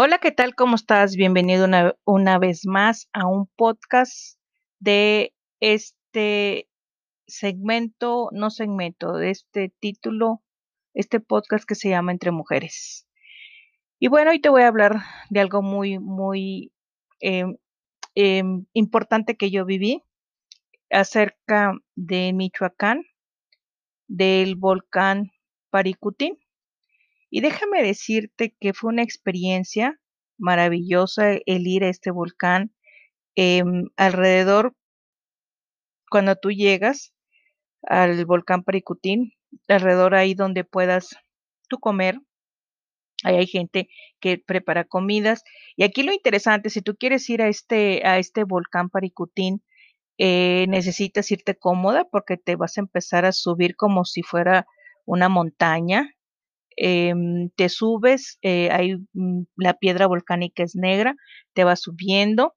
Hola, ¿qué tal? ¿Cómo estás? Bienvenido una, una vez más a un podcast de este segmento, no segmento, de este título, este podcast que se llama Entre Mujeres. Y bueno, hoy te voy a hablar de algo muy, muy em, em, importante que yo viví acerca de Michoacán, del volcán Paricutín. Y déjame decirte que fue una experiencia maravillosa el ir a este volcán. Em, alrededor, cuando tú llegas al volcán Paricutín, alrededor ahí donde puedas tú comer, ahí hay gente que prepara comidas. Y aquí lo interesante, si tú quieres ir a este, a este volcán Paricutín, eh, necesitas irte cómoda porque te vas a empezar a subir como si fuera una montaña. Em, te subes, eh, hay mm, la piedra volcánica es negra, te vas subiendo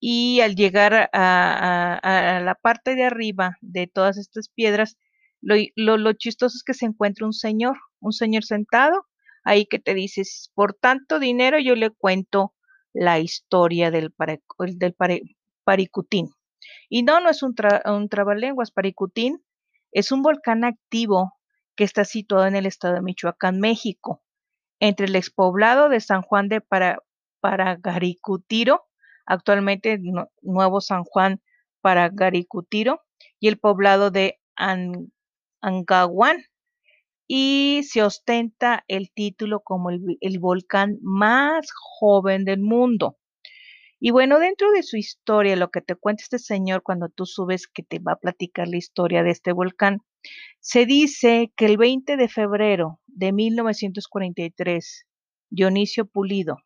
y al llegar a, la parte de arriba de todas estas piedras, lo, chistoso es que se encuentra un señor, un señor sentado ahí que te dices, por tanto dinero yo le cuento la historia del, Paricutín. Y no, no es un, tra- un trabalenguas. Paricutín es un volcán activo que está situado en el estado de Michoacán, México, entre el expoblado de San Juan de Para, Paragaricutiro, actualmente Nuevo San Juan Paragaricutiro, y el poblado de An- y se ostenta el título como el, el volcán más joven del mundo. Y bueno, dentro de su historia, lo que te cuenta este señor cuando tú subes, que te va a platicar la historia de este volcán, se dice que el 20 de febrero de 1943, Dionisio Pulido,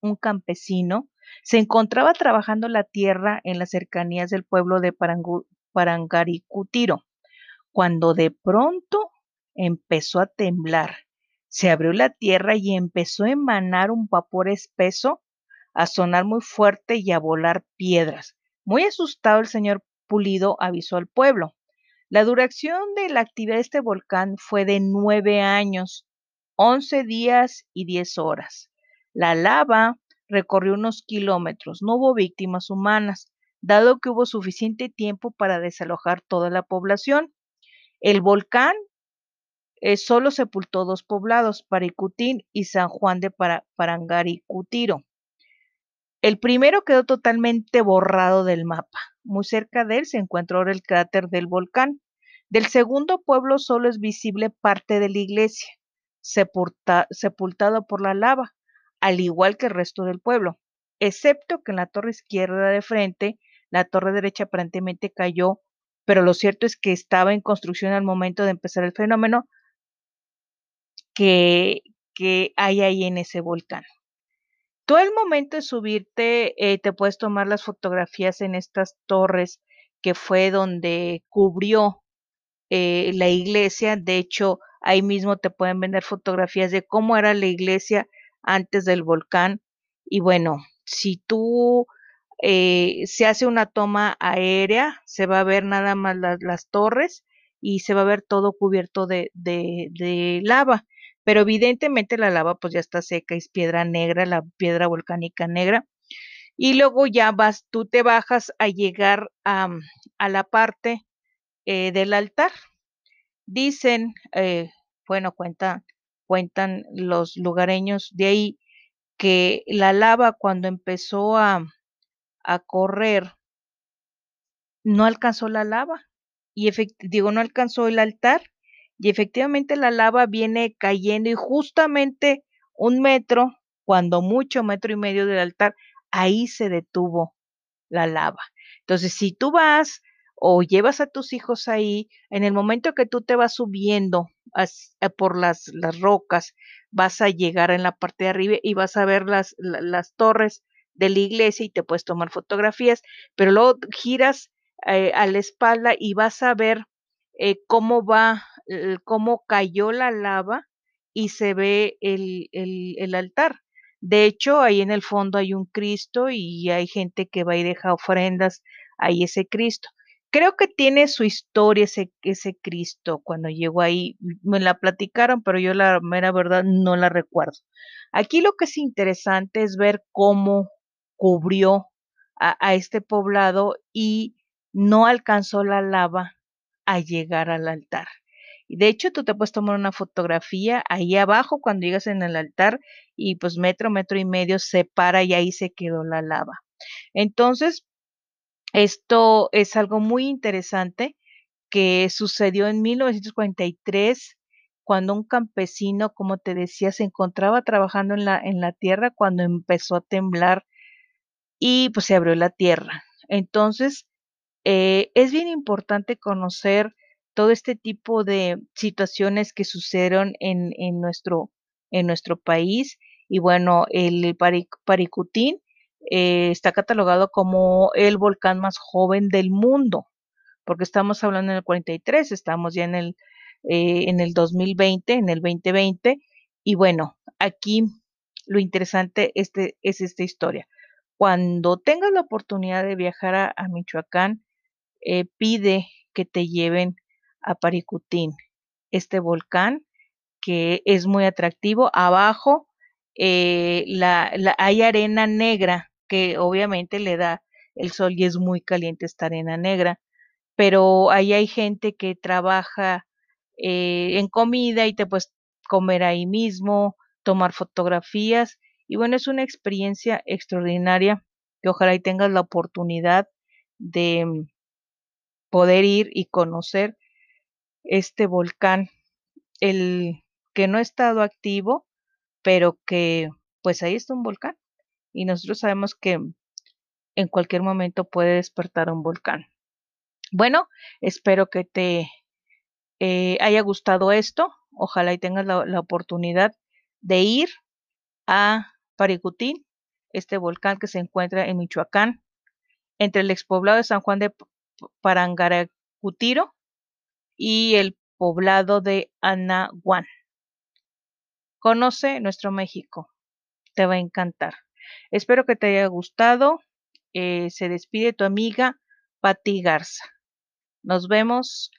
un campesino, se encontraba trabajando la tierra en las cercanías del pueblo de Parangaricutiro, cuando de pronto empezó a temblar. Se abrió la tierra y empezó a emanar un vapor espeso, a sonar muy fuerte y a volar piedras. Muy asustado el señor Pulido avisó al pueblo. La duración de la actividad de este volcán fue de nueve años, once días y diez horas. La lava recorrió unos kilómetros, no hubo víctimas humanas, dado que hubo suficiente tiempo para desalojar toda la población. El volcán eh, solo sepultó dos poblados, Paricutín y San Juan de Para- Parangaricutiro. El primero quedó totalmente borrado del mapa. Muy cerca de él se encuentra ahora el cráter del volcán. Del segundo pueblo solo es visible parte de la iglesia, sepulta- sepultado por la lava, al igual que el resto del pueblo, excepto que en la torre izquierda de frente, la torre derecha aparentemente cayó, pero lo cierto es que estaba en construcción al momento de empezar el fenómeno que hay ahí en ese volcán. Tú al momento de subirte, eh, te puedes tomar las fotografías en estas torres que fue donde cubrió eh, la iglesia. De hecho, ahí mismo te pueden vender fotografías de cómo era la iglesia antes del volcán. Y bueno, si tú eh, se hace una toma aérea, se va a ver nada más las, torres y se va a ver todo cubierto de, de lava. Pero evidentemente la lava pues ya está seca, es piedra negra, la piedra volcánica negra. Y luego ya vas, tú te bajas a llegar a, a la parte eh, del altar. Dicen, eh, bueno, cuentan, cuentan los lugareños de ahí que la lava cuando empezó a, a correr no alcanzó la lava y digo, no alcanzó el altar y efectivamente la lava viene cayendo y justamente un metro, cuando mucho metro y medio del altar, ahí se detuvo la lava. Entonces, si tú vas o llevas a tus hijos ahí, en el momento que tú te vas subiendo eh, por las, las rocas, vas a llegar en la parte de arriba y vas a ver las, la- las torres de la iglesia y te puedes tomar fotografías, pero luego giras eh, a la espalda y vas a ver eh, cómo va, eh, cómo cayó la lava y se ve el, altar. De hecho, ahí en el fondo hay un Cristo y hay gente que va y deja ofrendas ahí ese Cristo. creo que tiene su historia ese, ese Cristo cuando llegó ahí. Me la platicaron, pero yo la mera verdad no la recuerdo. Aquí lo que es interesante es ver cómo cubrió a, a este poblado y no alcanzó la lava a llegar al altar. De hecho, tú te puedes tomar una fotografía ahí abajo cuando llegas en el altar y pues metro, metro y medio se para y ahí se quedó la lava. Entonces, esto es algo muy interesante que sucedió en 1943 cuando un campesino, como te decía, se encontraba trabajando en la, en la tierra cuando empezó a temblar y pues se abrió la tierra. Entonces, eh, es bien importante conocer todo este tipo de situaciones que sucedieron en, en, nuestro, en nuestro país. Y bueno, el Paricutín eh, está catalogado como el volcán más joven del mundo, porque estamos hablando en el 43, estamos ya en el, eh, en el 2020, en el 2020. Y bueno, aquí lo interesante este, es esta historia. Cuando tengas la oportunidad de viajar a, a Michoacán, eh, pide que te lleven a Paricutín, este volcán que es muy atractivo. Abajo eh, la, hay arena negra que obviamente le da el sol y es muy caliente esta arena negra, pero ahí hay gente que trabaja eh, en comida y te puedes comer ahí mismo, tomar fotografías y bueno, es una experiencia extraordinaria que ojalá y tengas la oportunidad de poder ir y conocer este volcán, el que no ha estado activo, pero que pues ahí está un volcán y nosotros sabemos que en cualquier momento puede despertar un volcán. Bueno, espero que te eh, haya gustado esto. Ojalá y tengas la, la, oportunidad de ir a Paricutín, este volcán que se encuentra en Michoacán, entre el expoblado de San Juan de Parangaracutiro y el poblado de Anahuán. Conoce nuestro México, te va a encantar. Espero que te haya gustado. Eh, se despide tu amiga Pati Garza. Nos vemos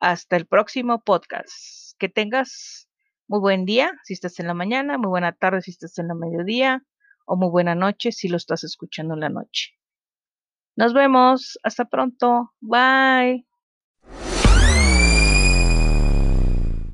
hasta el próximo podcast. Que tengas muy buen día si estás en la mañana, muy buena tarde si estás en la mediodía o muy buena noche si lo estás escuchando en la noche. Nos vemos. Hasta pronto. Bye.